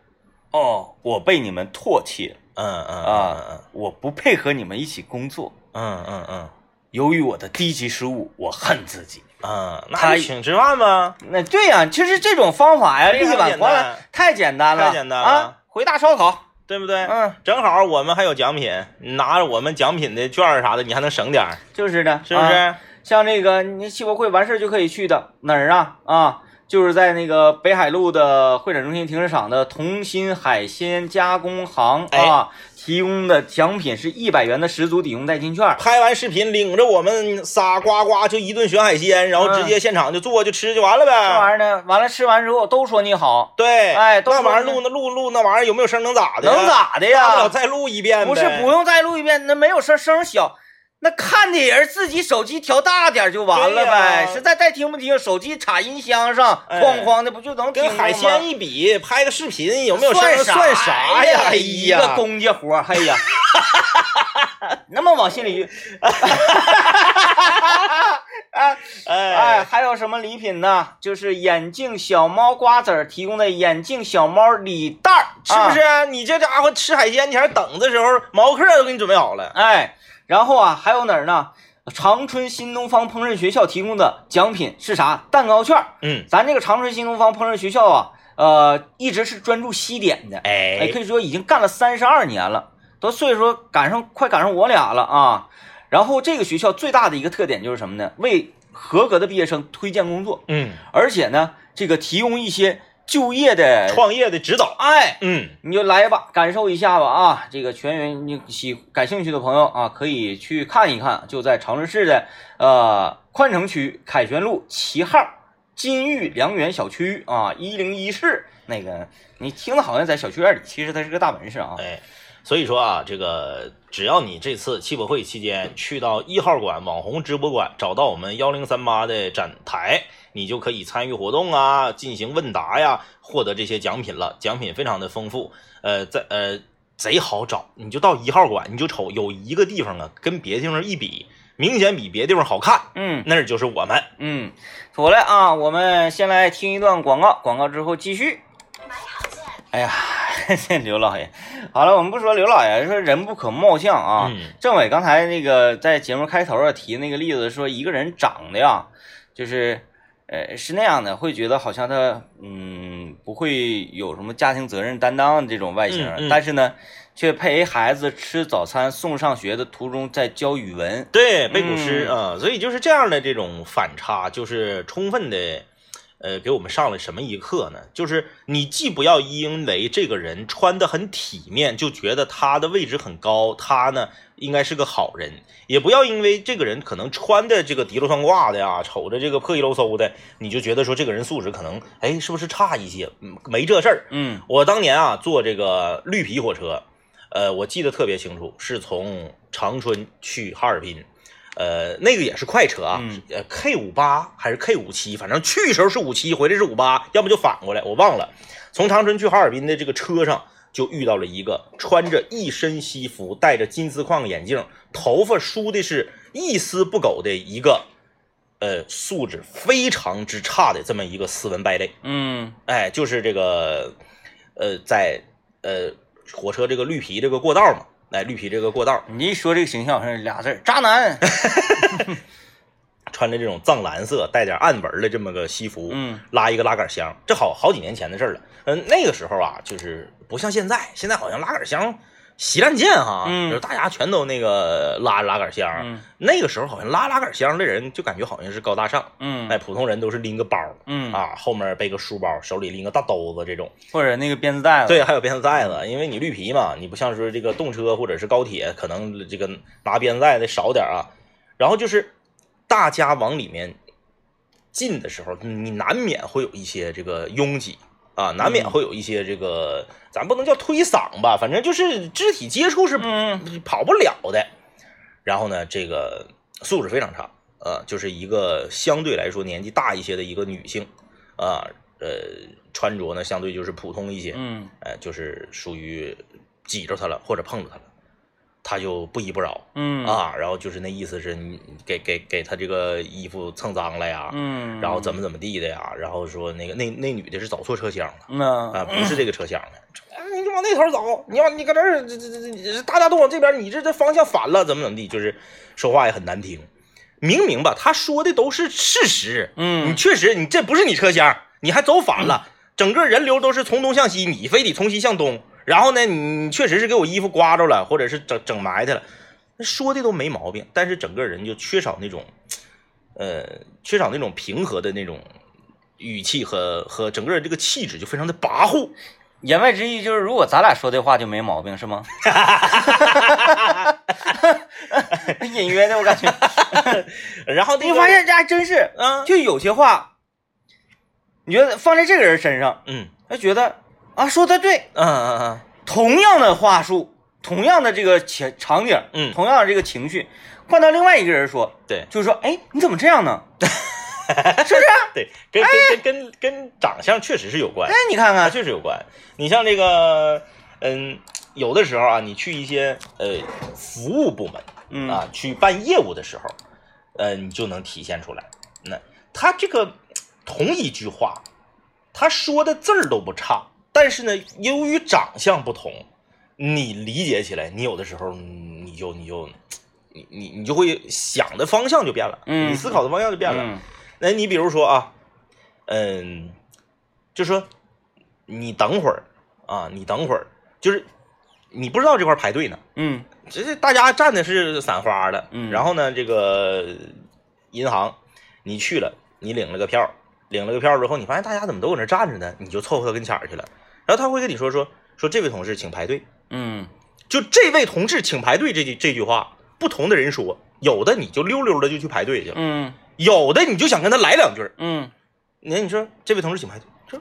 哦，我被你们唾弃嗯嗯啊嗯，我不配合你们一起工作，嗯嗯嗯由于我的低级失误，我恨自己。嗯，那他就请吃饭吧。那对呀、其实这种方法呀，非常力挽狂澜，太简单了，太简单了啊！回大烧烤，对不对？嗯，正好我们还有奖品，你拿着我们奖品的券儿啥的，你还能省点儿，就是的，是不是？啊像那个你汽博会完事儿就可以去的哪儿啊？啊，就是在那个北海路的会展中心停车场的同心海鲜加工行哎啊，提供的奖品是一百元的十足抵用代金券。拍完视频，领着我们仨呱呱就一顿选海鲜，然后直接现场就做就吃就完了呗这玩意呗。儿呢，完了吃完之后都说你好，对，哎都那玩意儿录那录录那玩意儿有没有声能咋的？能咋的大不呀了？再录一遍呗。不是不用再录一遍，那没有声，声小。那看的人自己手机调大点就完了呗，呀实在再听不清，手机插音箱上，哎哐哐的不就能听跟海鲜一比，拍个视频有没有声算算啥呀？哎呀一个，公家活儿，哎呀，那么往心里去，哎哎，哎，还有什么礼品呢？就是眼镜小猫瓜子儿提供的眼镜小猫礼袋儿，是不是啊？你这家伙吃海鲜，你还等的时候，毛克都给你准备好了。哎，然后啊，还有哪儿呢？长春新东方烹饪学校提供的奖品是啥？蛋糕券儿。嗯，咱这个长春新东方烹饪学校啊，呃，一直是专注西点的，哎，哎可以说已经干了三十二年了，都岁数赶上快赶上我俩了啊。然后这个学校最大的一个特点就是什么呢？为合格的毕业生推荐工作，嗯，而且呢，这个提供一些就业的，创业的指导。哎，嗯，你就来吧，感受一下吧啊！这个全员你喜感兴趣的朋友啊，可以去看一看，就在长春市的呃宽城区凯旋路七号金玉良园小区啊，一零一室那个，你听的好像在小区院里，其实它是个大门市啊。哎，所以说啊，这个只要你这次汽博会期间去到一号馆网红直播馆，找到我们幺零三八的展台，你就可以参与活动啊，进行问答呀，获得这些奖品了。奖品非常的丰富，呃，在呃贼好找，你就到一号馆，你就瞅有一个地方啊，跟别地方一比，明显比别地方好看，嗯那就是我们。嗯，妥了啊，我们先来听一段广告，广告之后继续。哎呀，这 刘老爷，好了，我们不说刘老爷，说人不可貌相啊。嗯政委刚才那个在节目开头啊提那个例子，说一个人长得呀，就是呃，是那样的，会觉得好像他嗯不会有什么家庭责任担当这种外形，嗯嗯但是呢，却陪孩子吃早餐、送上学的途中在教语文。对，背古诗嗯啊、所以就是这样的这种反差，就是充分的，呃，给我们上了什么一课呢？就是你既不要因为这个人穿的很体面，就觉得他的位置很高，他呢应该是个好人，也不要因为这个人可能穿的这个滴溜算挂的呀，瞅着这个破衣漏嗖的，你就觉得说这个人素质可能，哎，是不是差一些？嗯，没这事儿。嗯我当年啊坐这个绿皮火车，呃，我记得特别清楚，是从长春去哈尔滨，呃，那个也是快车啊，嗯呃，K 五八还是 K 五七，反正去时候是五七，回来是五八，要么就反过来，我忘了。从长春去哈尔滨的这个车上，就遇到了一个穿着一身西服、戴着金丝框眼镜、头发梳的是一丝不苟的一个，呃，素质非常之差的这么一个斯文败类。嗯哎，就是这个，呃，在呃火车这个绿皮这个过道嘛，哎，绿皮这个过道，你一说这个形象，好像是俩字儿渣男。穿着这种藏蓝色带点暗纹的这么个西服，嗯拉一个拉杆箱，这好好几年前的事儿了。嗯、那个时候啊，就是不像现在，现在好像拉杆箱稀烂见哈，嗯就是大家全都那个拉拉杆箱。嗯那个时候好像拉拉杆箱的人就感觉好像是高大上，嗯哎，普通人都是拎个包嗯，啊，后面背个书包，手里拎个大兜子这种。或者那个编织袋子。对，还有编织袋子，因为你绿皮嘛，你不像说这个动车或者是高铁，可能这个拿编织袋的少点啊。然后就是大家往里面进的时候，你难免会有一些这个拥挤啊，难免嗯。会有一些这个，咱不能叫推搡吧，反正就是肢体接触是嗯。跑不了的。然后呢，这个素质非常差，呃，就是一个相对来说年纪大一些的一个女性，啊，呃，穿着呢相对就是普通一些，嗯。呃，就是属于挤着她了或者碰着她了，她就不依不饶。嗯。啊，然后就是那意思是你给给给他这个衣服蹭脏了呀，嗯，然后怎么怎么地的呀，然后说那个那那女的是走错车厢了。嗯啊，不是这个车厢的，哎你就往那头走，你往你搁这儿，这这这这，大家都往这边，你这这方向反了，怎么怎么地，就是说话也很难听。明明吧，他说的都是事实，嗯。你嗯确实你这不是你车厢，你还走反了，整个人流都是从东向西，你非得从西向东。然后呢，你你确实是给我衣服刮着了，或者是整整埋汰了，那说的都没毛病，但是整个人就缺少那种，呃，缺少那种平和的那种语气和和整个人这个气质就非常的跋扈。言外之意就是，如果咱俩说的话就没毛病，是吗？隐约的，我感觉。然后你发，现这还真是，嗯就有些话，你觉得放在这个人身上，嗯他觉得啊说的对，嗯嗯嗯。同样的话术，同样的这个情场景，嗯。同样的这个情绪，换到另外一个人说，对。就是说，哎，你怎么这样呢？是不是？对，跟跟跟跟跟长相确实是有关。哎，，你看看，确实有关。你像这个，嗯，有的时候啊，你去一些呃服务部门嗯。啊，去办业务的时候，呃，你就能体现出来。那他这个同一句话，他说的字儿都不差，但是呢，由于长相不同，你理解起来，你有的时候嗯你就你就你你你就会想的方向就变了，嗯。你思考的方向就变了。嗯。那你比如说啊，嗯，就说你等会儿啊，你等会儿，就是你不知道这块排队呢，嗯。这这大家站的是散花的，嗯。然后呢，这个银行你去了，你领了个票，领了个票之后，你发现大家怎么都搁那站着呢，你就凑合跟前儿去了，然后他会跟你说说说这位同事请排队，嗯就这位同志请排队这句这句话，不同的人说，有的你就溜溜的就去排队去了，嗯有的你就想跟他来两句儿。嗯那你说这位同志请排队，这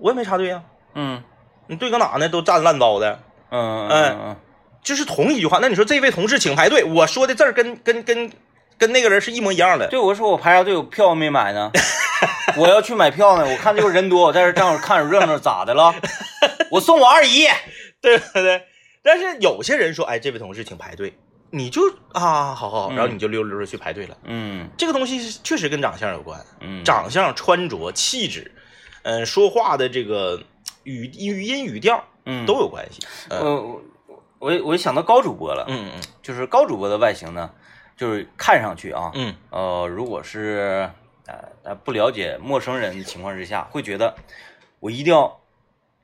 我也没插队呀、嗯你队搁哪呢？都站烂糟的，嗯嗯嗯就是同一句话。那你说这位同志请排队，我说的字儿跟跟跟跟那个人是一模一样的。对，我说我排啥队，我票没买呢，我要去买票呢。我看这会儿人多，我在这正好看着热闹，咋的了？我送我二姨。对不对？但是有些人说，哎，这位同事请排队，你就啊，好好好，然后你就溜溜的去排队了。嗯这个东西确实跟长相有关，嗯，长相、穿着、气质，嗯、说话的这个语语音语调嗯都有关系。嗯我我我我想到高主播了，嗯嗯就是高主播的外形呢，就是看上去啊，嗯呃，如果是呃呃不了解陌生人的情况之下，会觉得我一定要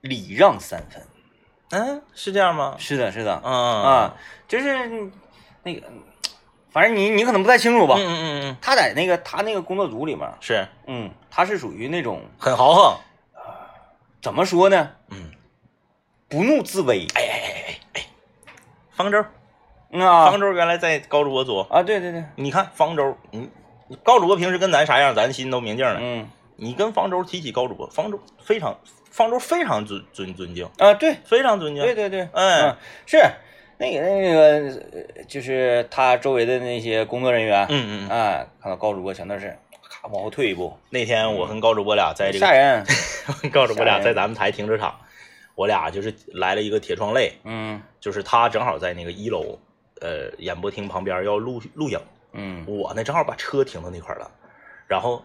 礼让三分。嗯，是这样吗？是的，是的，嗯啊，就是那个，反正你你可能不太清楚吧？嗯嗯嗯嗯，他在那个他那个工作组里面，是嗯，他是属于那种很豪横。怎么说呢？嗯，不怒自威。哎哎哎哎哎，方舟，嗯啊方舟原来在高主播组，啊，对对对，你看方舟，嗯，高主播平时跟咱啥样，咱心都明镜了。嗯。你跟方舟提起高主播，方舟非常，方舟非常尊尊尊敬，啊，对。非常尊敬。对对对，哎嗯，是。那个那个，呃就是他周围的那些工作人员，嗯嗯，啊，看到高主播全都是咔往后退一步，那天我跟高主播俩在这个，吓人。高主播俩在咱们台停车场，我俩就是来了一个铁窗泪，嗯。就是他正好在那个一楼，呃，演播厅旁边要录录影，嗯。我呢正好把车停到那块了，然后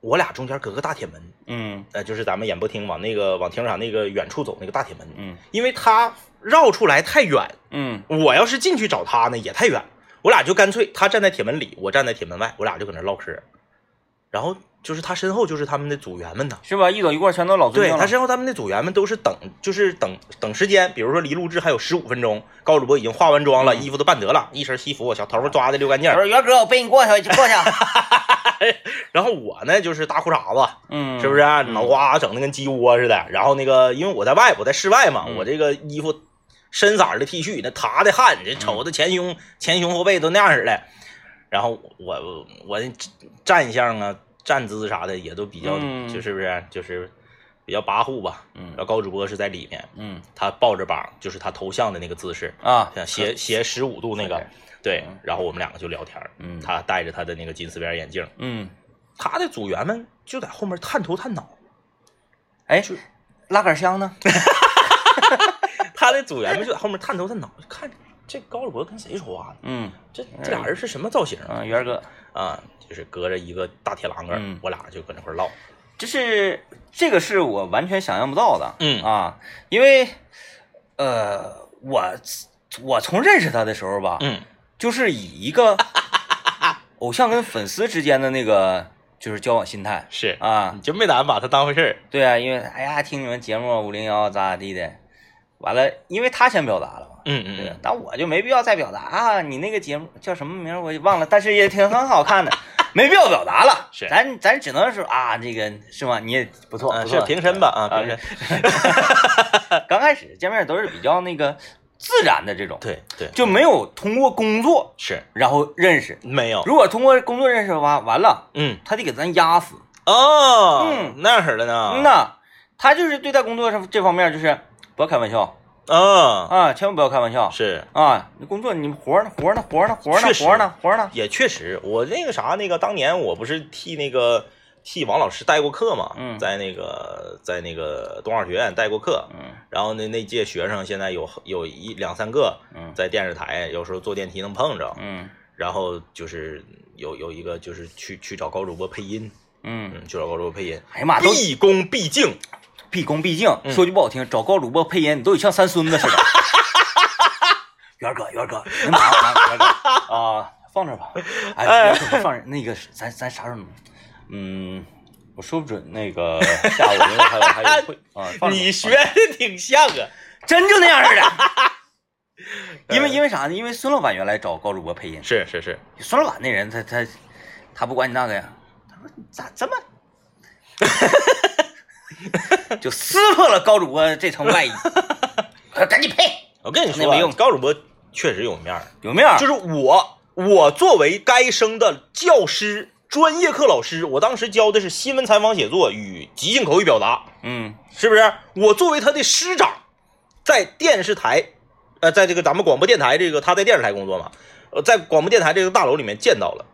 我俩中间隔个大铁门，嗯。呃，就是咱们演播厅往那个往停车场那个远处走那个大铁门，嗯。因为他绕出来太远，嗯。我要是进去找他呢也太远，我俩就干脆他站在铁门里，我站在铁门外，我俩就搁那唠嗑，然后就是他身后就是他们的组员们呢。是吧？一走一过全都老尊对。他身后他们的组员们都是等，就是等等时间，比如说离录制还有十五分钟，高主播已经化完妆了，嗯衣服都办得了，一身西服，小头发抓的溜干净我，说元哥，我背你过去，过去。然后我呢就是大裤衩子，嗯，是不是、脑瓜整的跟鸡窝似的？然后那个因为我在外，我在室外嘛，嗯我这个衣服深色的 T 恤，那塌的汗，这瞅着前胸、前胸后背都那样式的。然后我我的站相啊、站姿啥的也都比较，嗯就是不是就是比较跋扈吧。嗯然后高主播是在里面，嗯他抱着膀，就是他头像的那个姿势，啊，像斜斜十五度那个对。然后我们两个就聊天嗯他戴着他的那个金丝边眼镜，嗯，他的组员们就在后面探头探脑。哎，拉杆箱呢？他的组员们就在后面探头探脑，看这高主播跟谁说话呢？嗯这这俩人是什么造型啊？啊，元哥，啊，就是隔着一个大铁栏杆，嗯我俩就搁那块儿唠。就是这个是我完全想象不到的。嗯啊，因为呃，我我从认识他的时候吧，嗯就是以一个 偶像跟粉丝之间的那个就是交往心态是，啊，你就没打算把他当回事儿。对啊，因为哎呀听你们节目五零幺咋咋地的，完了，因为他先表达了嘛。嗯嗯对，那我就没必要再表达啊！你那个节目叫什么名儿我也忘了，但是也挺很好看的，没必要表达了。是咱咱只能说啊，这个是吗？你也不错，啊，不错是平身吧？啊，啊平身。刚开始见面都是比较那个自然的这种，对对，就没有通过工作是然后认识。没有。如果通过工作认识的话完了，嗯他得给咱压死。哦，嗯那样式儿的呢。嗯呐，他就是对待工作上这方面就是不要开玩笑。啊，啊，千万不要开玩笑。是。啊！你工作你活呢活呢活呢活呢活呢活呢，也确实，我那个啥，那个当年我不是替那个替王老师带过课嘛，嗯。在那个在那个东二学院带过课，嗯。然后那那届学生现在有有一两三个嗯。在电视台，有时候坐电梯能碰着，嗯。然后就是有有一个就是去去找高主播配音，嗯，嗯，去找高主播配音，哎呀妈，都毕恭毕敬，毕恭毕敬。嗯说句不好听，找高主播配音，你都得像三孙子似的。元儿哥，元儿哥，你忙忙，元哥啊，放这儿吧。哎，元儿哥放那个，咱咱啥时候？嗯，我说不准。那个 下午还有还有会啊，你学的挺像啊，真就那样似的。因为因为啥呢？因为孙老板原来找高主播配音，是是是，孙老板那人他他他不管你那个呀，他说你咋这么，就撕破了高主播这层外衣，快 赶紧配，我跟你说啊，没用高主播确实有面儿。有面儿？就是我，我作为该生的教师、专业课老师，我当时教的是新闻采访写作与即兴口语表达，嗯是不是？我作为他的师长，在电视台，呃，在这个咱们广播电台这个他在电视台工作嘛，呃，在广播电台这个大楼里面见到了，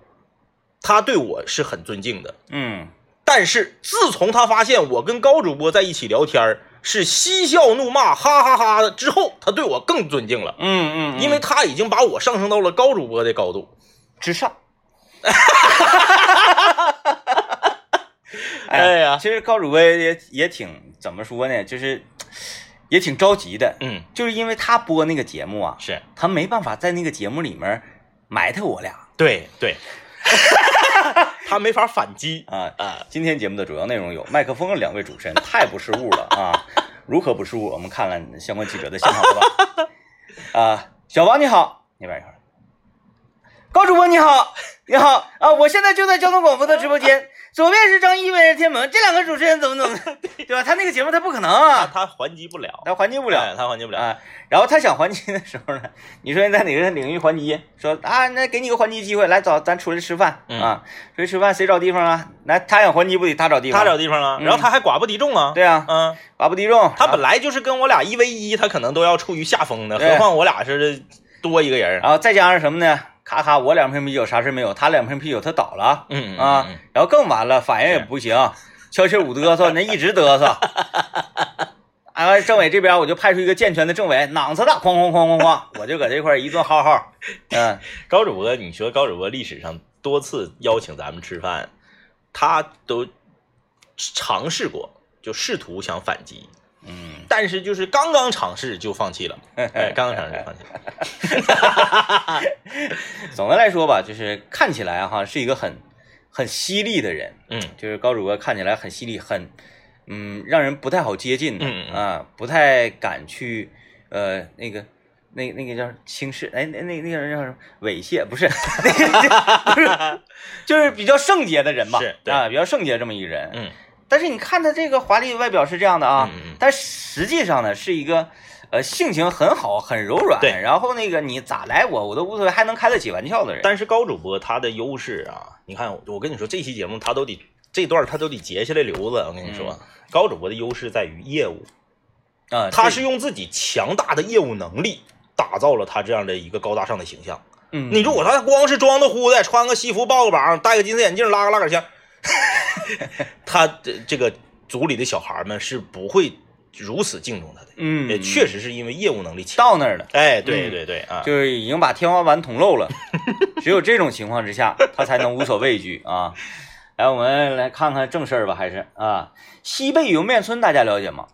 他对我是很尊敬的。嗯但是自从他发现我跟高主播在一起聊天是嬉笑怒骂，哈哈哈的之后，他对我更尊敬了，嗯嗯，因为他已经把我上升到了高主播的高度。之上。哎呀。其实高主播也也挺怎么说呢，就是也挺着急的，嗯，就是因为他播那个节目啊，是。他没办法在那个节目里面埋汰我俩。对对，他没法反击啊。啊。今天节目的主要内容有麦克风两位主持人太不识物了啊！如何不识物？我们看看相关记者的现场好吧。啊，小王你好，那边一会儿。高主播你好，你好啊！我现在就在交通广播的直播间，左边是张一，右边是天萌，这两个主持人怎么怎么，对吧？他那个节目他不可能他啊，他还击不了，他还击不了哎他还击不了。啊。然后他想还击的时候呢，你说在哪个领域还击？说啊，那给你个还击机会，来找咱出来吃饭嗯啊，出去吃饭谁找地方啊？来，他想还击不得他找地方，他找地方啊，嗯然后他还寡不敌众啊。对啊，嗯，寡不敌众，他本来就是跟我俩一 v 一，他可能都要处于下风的，何况我俩是多一个人。然后再加上什么呢？咔咔，我两瓶啤酒啥事没有，他两瓶啤酒他倒了。嗯啊，然后更完了，反应也不行，敲气舞嘚瑟，那一直嘚瑟。啊，政委这边我就派出一个健全的政委，囊子大，哐哐哐哐哐，我就搁这块一顿嚎嚎。嗯，高主播，你说高主播历史上多次邀请咱们吃饭，他都尝试过，就试图想反击，嗯，但是就是刚刚尝试就放弃了，哎，刚刚尝试就放弃了。总的来说吧，就是看起来哈是一个很很犀利的人，嗯。就是高主播看起来很犀利，很嗯让人不太好接近的，啊，不太敢去呃那个那那个叫轻视，哎那那那个人叫什么？猥亵？不是，那个不是，就是比较圣洁的人吧，是对。啊，比较圣洁这么一个人。嗯但是你看他这个华丽的外表是这样的啊，但实际上呢是一个。呃，性情很好，很柔软，对然后那个你咋来我我都无所谓，还能开得起玩笑的人。但是高主播他的优势啊，你看我跟你说，这期节目他都得这段他都得截下来留着。我跟你说，高主播的优势在于业务，啊，他是用自己强大的业务能力打造了他这样的一个高大上的形象。嗯，你如果他光是装的呼的，穿个西服抱个膀，戴个金丝眼镜，拉个拉杆箱，他这这个组里的小孩们是不会如此敬重他的。嗯，也确实是因为业务能力强。到那儿了，哎，对嗯对对啊，就是已经把天花板捅漏了。只有这种情况之下，他才能无所畏惧啊。来，我们来看看正事儿吧，还是啊，西贝莜面村大家了解吗？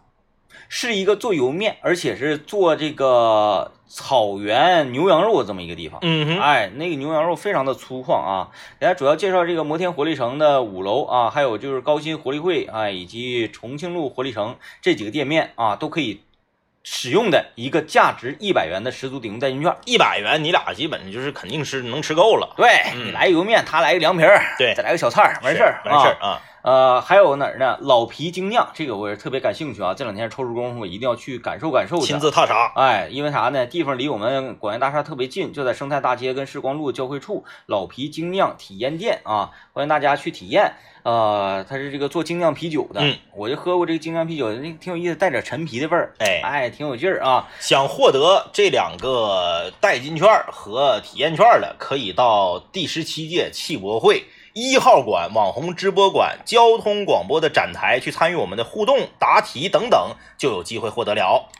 是一个做油面，而且是做这个草原牛羊肉这么一个地方。嗯哼，哎，那个牛羊肉非常的粗犷啊！给大家主要介绍这个摩天活力城的五楼啊，还有就是高新活力汇啊，以及重庆路活力城这几个店面啊，都可以使用的一个价值一百元的十足抵用代金券。一百元你俩基本就是肯定是能吃够了。对、嗯你来一个莜面，他来一个凉皮儿，对再来个小菜儿，完事儿完事儿啊。啊。呃，还有哪儿呢？老皮精酿，这个我是特别感兴趣啊！这两天抽出功夫，我一定要去感受感受去。亲自踏查。哎，因为啥呢？地方离我们广元大厦特别近，就在生态大街跟时光路交汇处，老皮精酿体验店啊，欢迎大家去体验。呃，它是这个做精酿啤酒的，嗯，我就喝过这个精酿啤酒，那挺有意思，带点陈皮的味儿，哎哎，挺有劲儿啊。想获得这两个代金券和体验券的，可以到第十七届汽博会一号馆网红直播馆交通广播的展台去参与我们的互动、答题等等，就有机会获得了。